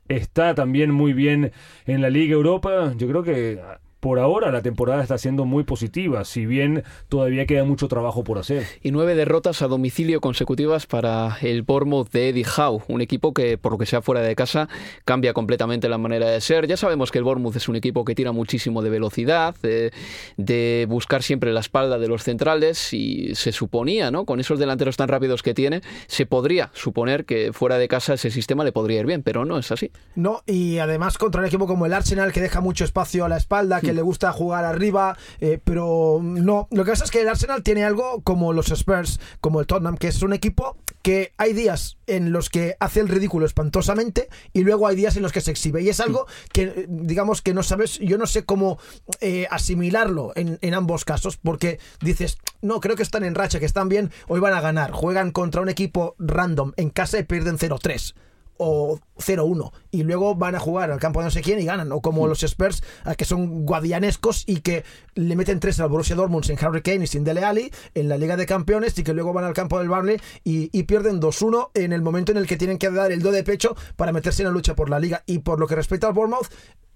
Está también muy bien en la Liga Europa. Yo creo que por ahora la temporada está siendo muy positiva, si bien todavía queda mucho trabajo por hacer. Y nueve derrotas a domicilio consecutivas para el Bournemouth de Eddie Howe, un equipo que por lo que sea fuera de casa cambia completamente la manera de ser. Ya sabemos que el Bournemouth es un equipo que tira muchísimo de velocidad, de, buscar siempre la espalda de los centrales y se suponía, ¿no? Con esos delanteros tan rápidos que tiene, se podría suponer que fuera de casa ese sistema le podría ir bien, pero no es así. No, y además contra un equipo como el Arsenal que deja mucho espacio a la espalda, que le gusta jugar arriba, eh, pero no. Lo que pasa es que el Arsenal tiene algo como los Spurs, como el Tottenham, que es un equipo que hay días en los que hace el ridículo espantosamente y luego hay días en los que se exhibe. Y es algo que, digamos, que no sabes, yo no sé cómo eh, asimilarlo en, en ambos casos, porque dices, no, creo que están en racha, que están bien, hoy van a ganar. Juegan contra un equipo random en casa y pierden 0-3 o 0-1 y luego van a jugar al campo de no sé quién y ganan o como los Spurs que son guadianescos y que le meten tres al Borussia Dortmund sin Harry Kane y sin Dele Alli en la Liga de Campeones y que luego van al campo del Barley y, y pierden 2-1 en el momento en el que tienen que dar el do de pecho para meterse en la lucha por la Liga. Y por lo que respecta al Bournemouth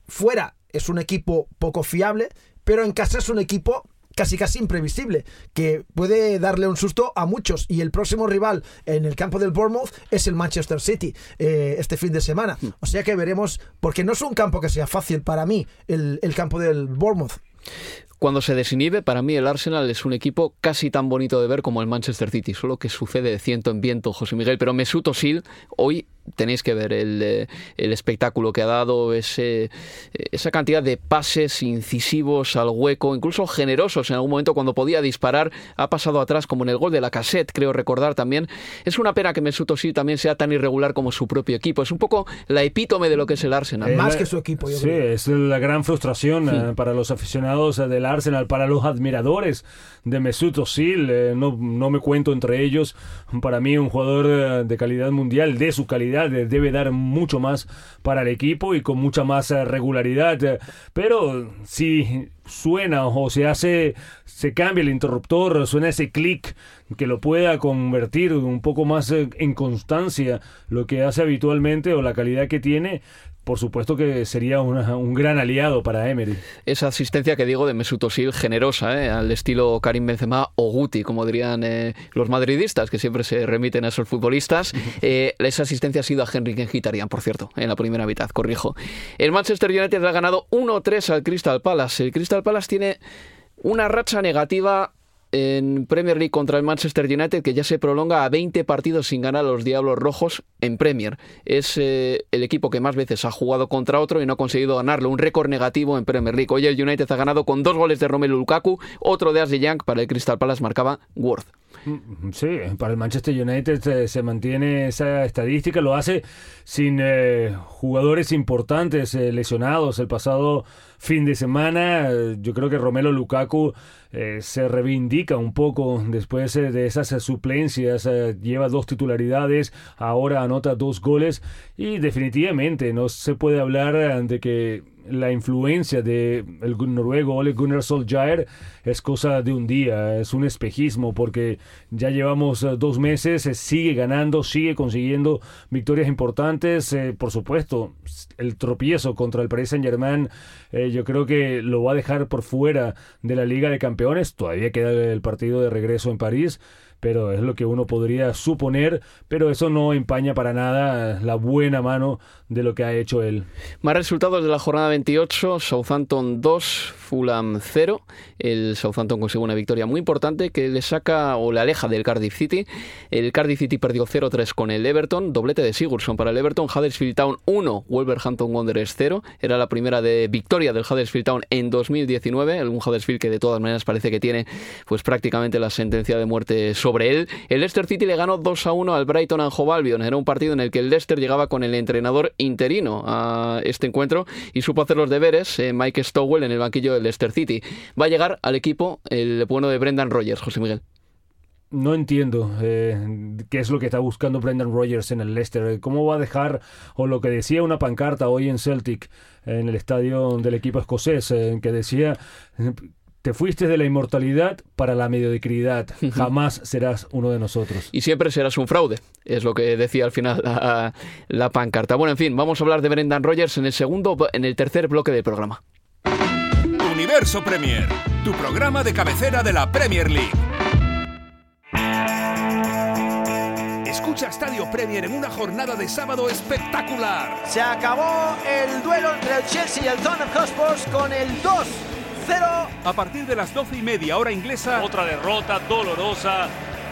fuera es un equipo poco fiable pero en casa es un equipo casi casi imprevisible, que puede darle un susto a muchos. Y el próximo rival en el campo del Bournemouth es el Manchester City eh, este fin de semana. Hmm. O sea que veremos, porque no es un campo que sea fácil para mí, el, el campo del Bournemouth. Cuando se desinhibe, para mí el Arsenal es un equipo casi tan bonito de ver como el Manchester City, solo que sucede de ciento en viento, José Miguel. Pero Mesut Özil hoy tenéis que ver el, eh, el espectáculo que ha dado, ese, esa cantidad de pases incisivos al hueco, incluso generosos en algún momento cuando podía disparar, ha pasado atrás como en el gol de la cassette, creo recordar también. Es una pena que Mesut Özil también sea tan irregular como su propio equipo, es un poco la epítome de lo que es el Arsenal. Eh, Más que su equipo, yo sí, es la gran frustración eh, para los aficionados del Arsenal, para los admiradores de Mesut Özil, no, no me cuento entre ellos, para mí un jugador de calidad mundial, de su calidad debe dar mucho más para el equipo y con mucha más eh, regularidad. Pero si suena o se hace, se cambia el interruptor, suena ese clic que lo pueda convertir un poco más eh, en constancia lo que hace habitualmente o la calidad que tiene, por supuesto que sería un gran aliado para Emery. Esa asistencia que digo de Mesut Özil generosa, ¿eh? al estilo Karim Benzema o Guti, como dirían eh, los madridistas, que siempre se remiten a esos futbolistas. Eh, esa asistencia ha sido a Henry Kenhitarian, por cierto, en la primera mitad, corrijo. El Manchester United ha ganado 1-3 al Crystal Palace. El Crystal Palace tiene una racha negativa en Premier League contra el Manchester United que ya se prolonga a 20 partidos sin ganar a los Diablos Rojos en Premier. Es eh, el equipo que más veces ha jugado contra otro y no ha conseguido ganarlo. Un récord negativo en Premier League. Hoy el United ha ganado con dos goles de Romelu Lukaku, otro de Ashley Young para el Crystal Palace marcaba Worth. Mm, sí, para el Manchester United eh, se, mantiene esa estadística, lo hace sin eh, jugadores importantes lesionados. El pasado fin de semana, yo creo que Romelu Lukaku eh, se reivindica un poco después eh, de esas eh, suplencias, lleva dos titularidades, ahora anota dos goles y definitivamente no se puede hablar de que la influencia de el noruego Ole Gunnar Solskjaer es cosa de un día, es un espejismo porque ya llevamos eh, dos meses, eh, sigue ganando, sigue consiguiendo victorias importantes, eh, por supuesto, el tropiezo contra el Paris Saint Germain yo creo que lo va a dejar por fuera de la Liga de Campeones, todavía queda el partido de regreso en París, pero es lo que uno podría suponer, pero eso no empaña para nada la buena mano de lo que ha hecho él. Más resultados de la jornada 28, Southampton 2, Fulham 0. El Southampton consigue una victoria muy importante que le saca o le aleja del Cardiff City. El Cardiff City perdió 0-3 con el Everton, doblete de Sigurdsson para el Everton, Huddersfield Town 1, Wolverhampton Wanderers 0. Era la primera de victoria del Huddersfield Town en 2019, un Huddersfield que de todas maneras parece que tiene pues prácticamente la sentencia de muerte sobre El Leicester City le ganó 2 a 1 al Brighton and Hove Albion. Era un partido en el que el Leicester llegaba con el entrenador interino a este encuentro y supo hacer los deberes eh, Mike Stowell en el banquillo del Leicester City. Va a llegar al equipo el bueno de Brendan Rodgers, José Miguel no entiendo eh, qué es lo que está buscando Brendan Rodgers en el Leicester. ¿Cómo va a dejar, o lo que decía una pancarta hoy en Celtic, en el estadio del equipo escocés, en que decía te fuiste de la inmortalidad para la mediocridad. Jamás serás uno de nosotros. Y siempre serás un fraude, es lo que decía al final la, pancarta. Bueno, en fin, vamos a hablar de Brendan Rogers en el segundo, en el tercer bloque del programa. Universo Premier, tu programa de cabecera de la Premier League. Escucha Estadio Premier en una jornada de sábado espectacular. Se acabó el duelo entre el Chelsea y el Tottenham Hotspur con el 2 a partir de las 12 y media, hora inglesa. Otra derrota dolorosa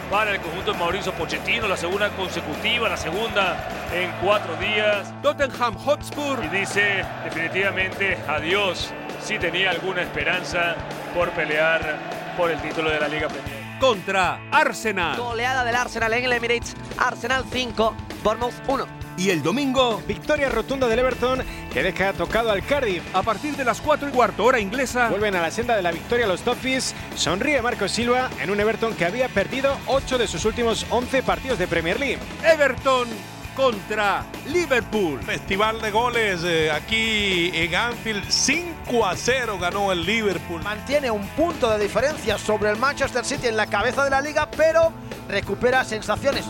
para el conjunto de Mauricio Pochettino, la segunda consecutiva, la segunda en cuatro días. Tottenham Hotspur. Y dice definitivamente adiós si tenía alguna esperanza por pelear por el título de la Liga Premier. Contra Arsenal. Goleada del Arsenal en el Emirates. Arsenal 5, Bournemouth 1. Y el domingo, victoria rotunda del Everton que deja tocado al Cardiff. A partir de las 4 y cuarto hora inglesa, vuelven a la senda de la victoria los Toffees. Sonríe Marco Silva en un Everton que había perdido 8 de sus últimos 11 partidos de Premier League. Everton contra Liverpool. Festival de goles eh, aquí en Anfield. 5 a 0 ganó el Liverpool. Mantiene un punto de diferencia sobre el Manchester City en la cabeza de la liga, pero recupera sensaciones.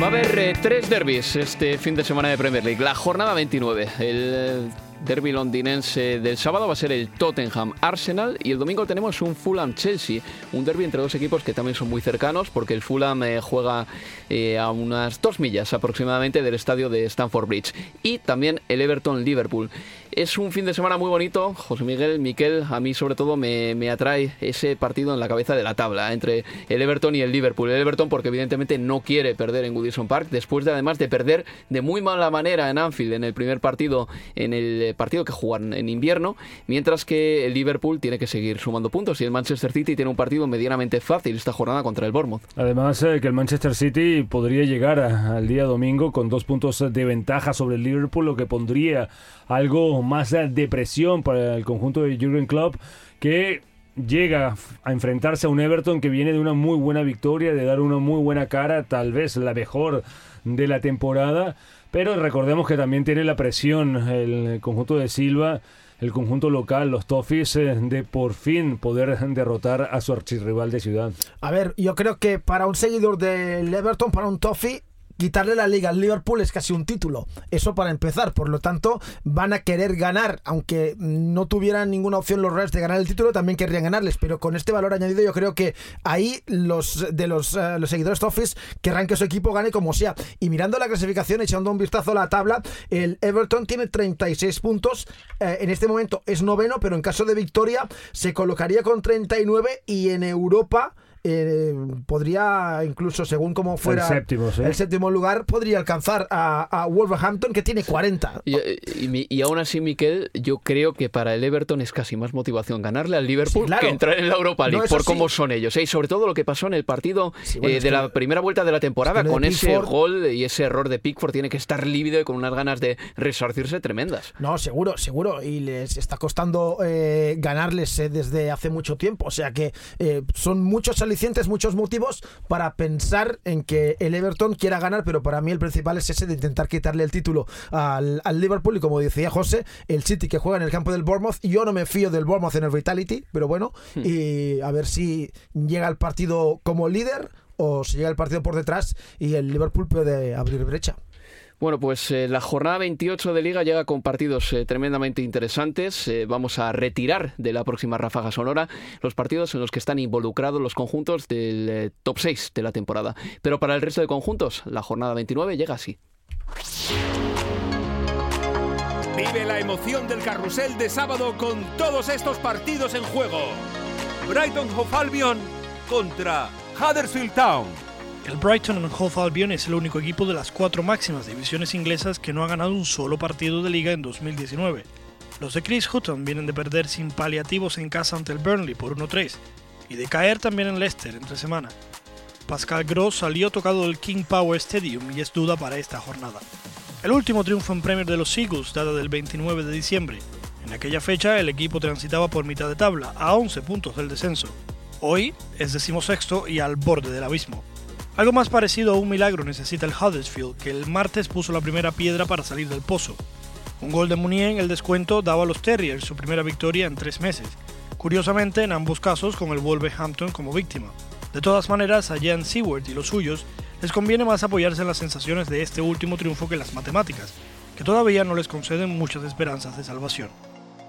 Va a haber eh, tres derbis este fin de semana de Premier League. La jornada 29. El derby londinense del sábado va a ser el Tottenham Arsenal y el domingo tenemos un Fulham Chelsea, un derby entre dos equipos que también son muy cercanos porque el Fulham eh, juega eh, a unas dos millas aproximadamente del estadio de Stamford Bridge y también el Everton Liverpool. Es un fin de semana muy bonito, José Miguel, Miquel, a mí sobre todo me, me atrae ese partido en la cabeza de la tabla entre el Everton y el Liverpool. El Everton porque evidentemente no quiere perder en Goodison Park después de además de perder de muy mala manera en Anfield en el primer partido en el partido que jugaron en invierno, mientras que el Liverpool tiene que seguir sumando puntos y el Manchester City tiene un partido medianamente fácil esta jornada contra el Bournemouth. Además eh, que el Manchester City podría llegar al día domingo con dos puntos de ventaja sobre el Liverpool, lo que pondría algo más de presión para el conjunto de Jurgen Klopp que llega a enfrentarse a un Everton que viene de una muy buena victoria, de dar una muy buena cara, tal vez la mejor de la temporada pero recordemos que también tiene la presión el conjunto de Silva, el conjunto local, los Toffees, eh, de por fin poder derrotar a su archirrival de ciudad. A ver, yo creo que para un seguidor del Everton, para un Toffee, quitarle la liga al Liverpool es casi un título. Eso para empezar. Por lo tanto, van a querer ganar. Aunque no tuvieran ninguna opción los Reds de ganar el título, también querrían ganarles. Pero con este valor añadido, yo creo que ahí los de los, eh, los seguidores Office querrán que su equipo gane como sea. Y mirando la clasificación, echando un vistazo a la tabla, el Everton tiene 36 puntos. Eh, en este momento es noveno, pero en caso de victoria se colocaría con 39 y en Europa eh, podría incluso según como fuera el séptimo, lugar podría alcanzar a, Wolverhampton que tiene 40 y, aún así Miquel yo creo que para el Everton es casi más motivación ganarle al Liverpool que entrar en la Europa League por cómo son ellos ¿eh? y sobre todo lo que pasó en el partido eh, de la primera vuelta de la temporada con ese gol y ese error de Pickford tiene que estar lívido y con unas ganas de resarcirse tremendas. No seguro seguro y les está costando ganarles desde hace mucho tiempo o sea que son muchos muchos motivos para pensar en que el Everton quiera ganar, pero para mí el principal es ese de intentar quitarle el título al, Liverpool y como decía José, el City que juega en el campo del Bournemouth, yo no me fío del Bournemouth en el Vitality, pero bueno, hmm. y a ver si llega el partido como líder o si llega el partido por detrás y el Liverpool puede abrir brecha. Bueno, pues eh, la jornada 28 de Liga llega con partidos eh, tremendamente interesantes. Eh, vamos a retirar de la próxima ráfaga sonora los partidos en los que están involucrados los conjuntos del top 6 de la temporada. Pero para el resto de conjuntos, la jornada 29 llega así. Vive la emoción del carrusel de sábado con todos estos partidos en juego. Brighton Hove Albion contra Huddersfield Town. El Brighton and Hove Albion es el único equipo de las cuatro máximas divisiones inglesas que no ha ganado un solo partido de liga en 2019. Los de Chris Hutton vienen de perder sin paliativos en casa ante el Burnley por 1-3. y de caer también en Leicester entre semana. Pascal Gross salió tocado del King Power Stadium y es duda para esta jornada. El último triunfo en Premier de los Eagles data del 29 de diciembre. En aquella fecha el equipo transitaba por mitad de tabla, a 11 puntos del descenso. Hoy es decimosexto y al borde del abismo. Algo más parecido a un milagro necesita el Huddersfield, que el martes puso la primera piedra para salir del pozo. Un gol de Munier en el descuento daba a los Terriers su primera victoria en tres meses, curiosamente en ambos casos con el Wolverhampton como víctima. De todas maneras, a Jan Seward y los suyos les conviene más apoyarse en las sensaciones de este último triunfo que en las matemáticas, que todavía no les conceden muchas esperanzas de salvación.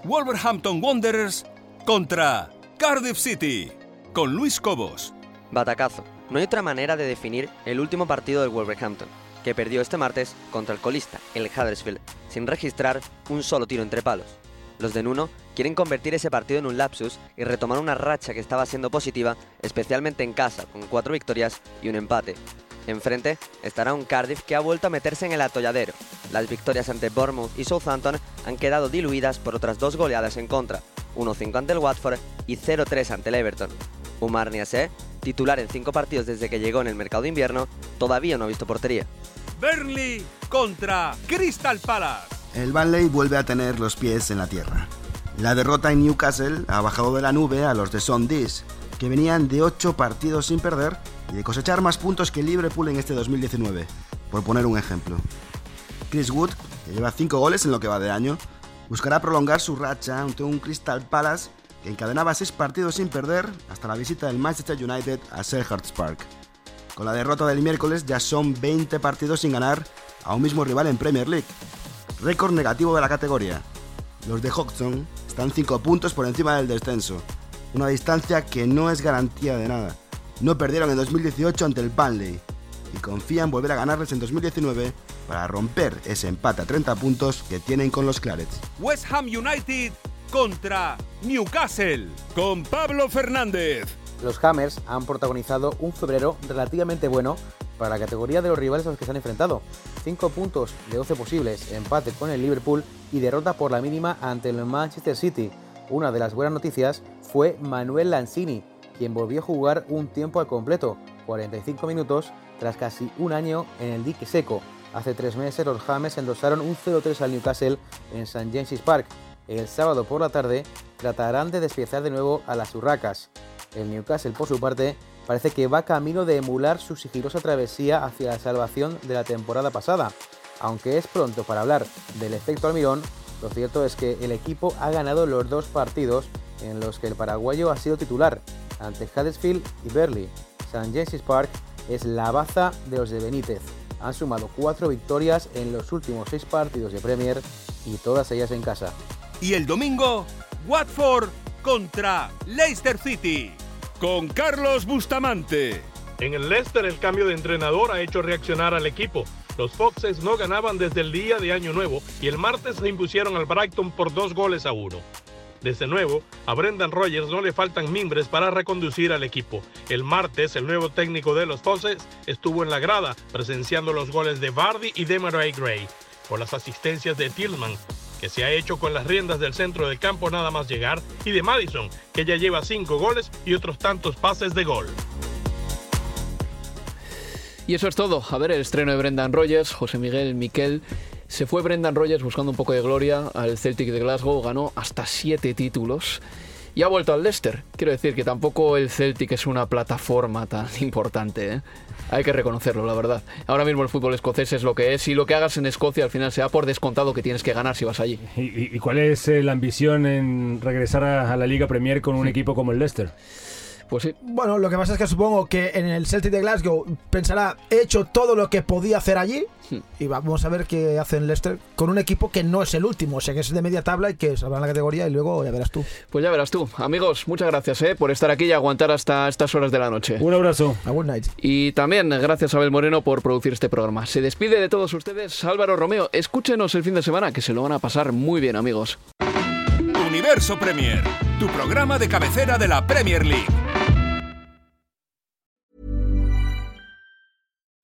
Wolverhampton Wanderers contra Cardiff City, con Luis Cobos. Batacazo. No hay otra manera de definir el último partido del Wolverhampton, que perdió este martes contra el colista, el Huddersfield, sin registrar un solo tiro entre palos. Los de Nuno quieren convertir ese partido en un lapsus y retomar una racha que estaba siendo positiva, especialmente en casa, con cuatro victorias y un empate. Enfrente estará un Cardiff que ha vuelto a meterse en el atolladero. Las victorias ante Bournemouth y Southampton han quedado diluidas por otras dos goleadas en contra, 1-5 ante el Watford y 0-3 ante el Everton. Umar titular en cinco partidos desde que llegó en el mercado de invierno, todavía no ha visto portería. Burnley contra Crystal Palace. El Burnley vuelve a tener los pies en la tierra. La derrota en Newcastle ha bajado de la nube a los de Sondis, que venían de 8 partidos sin perder y de cosechar más puntos que Liverpool en este 2019, por poner un ejemplo. Chris Wood, que lleva 5 goles en lo que va de año, buscará prolongar su racha ante un Crystal Palace encadenaba 6 partidos sin perder hasta la visita del Manchester United a Selhurst Park. Con la derrota del miércoles ya son 20 partidos sin ganar a un mismo rival en Premier League. Récord negativo de la categoría. Los de Hodgson están 5 puntos por encima del descenso, una distancia que no es garantía de nada. No perdieron en 2018 ante el Burnley y confían volver a ganarles en 2019 para romper ese empate a 30 puntos que tienen con los Clarets. West Ham United contra Newcastle con Pablo Fernández. Los Hammers han protagonizado un febrero relativamente bueno para la categoría de los rivales a los que se han enfrentado. 5 puntos de 12 posibles, empate con el Liverpool y derrota por la mínima ante el Manchester City. Una de las buenas noticias fue Manuel Lanzini, quien volvió a jugar un tiempo al completo, 45 minutos, tras casi un año en el dique seco. Hace tres meses los Hammers endosaron un 0-3 al Newcastle en St. James's Park. El sábado por la tarde tratarán de despiezar de nuevo a las Urracas. El Newcastle, por su parte, parece que va camino de emular su sigilosa travesía hacia la salvación de la temporada pasada. Aunque es pronto para hablar del efecto almirón, lo cierto es que el equipo ha ganado los dos partidos en los que el paraguayo ha sido titular, ante Huddersfield y Burley. St. James's Park es la baza de los de Benítez. Han sumado cuatro victorias en los últimos seis partidos de Premier y todas ellas en casa. Y el domingo, Watford contra Leicester City, con Carlos Bustamante. En el Leicester el cambio de entrenador ha hecho reaccionar al equipo. Los Foxes no ganaban desde el día de Año Nuevo y el martes se impusieron al Brighton por dos goles a uno. Desde nuevo, a Brendan Rodgers no le faltan mimbres para reconducir al equipo. El martes, el nuevo técnico de los Foxes estuvo en la grada presenciando los goles de Bardi y de Murray Gray, con las asistencias de Tillman, que se ha hecho con las riendas del centro del campo nada más llegar, y de Madison, que ya lleva cinco goles y otros tantos pases de gol. Y eso es todo. A ver el estreno de Brendan Rogers, José Miguel Miquel. Se fue Brendan Rogers buscando un poco de gloria al Celtic de Glasgow, ganó hasta siete títulos y ha vuelto al Leicester. Quiero decir que tampoco el Celtic es una plataforma tan importante. ¿eh? Hay que reconocerlo, la verdad. Ahora mismo el fútbol escocés es lo que es y lo que hagas en Escocia al final sea por descontado que tienes que ganar si vas allí. ¿Y, y cuál es eh, la ambición en regresar a, a, la Liga Premier con un equipo como el Leicester? Pues sí. Bueno, lo que pasa es que supongo que en el Celtic de Glasgow pensará, he hecho todo lo que podía hacer allí Hmm. y vamos a ver qué hace el Leicester con un equipo que no es el último, o sea que es de media tabla y que salvará la categoría y luego ya verás tú. Pues ya verás tú. Amigos, muchas gracias ¿eh? por estar aquí y aguantar hasta estas horas de la noche. Un abrazo. A good night. Y también gracias a Abel Moreno por producir este programa. Se despide de todos ustedes Álvaro Romeo. Escúchenos el fin de semana que se lo van a pasar muy bien, amigos. Universo Premier, tu programa de cabecera de la Premier League.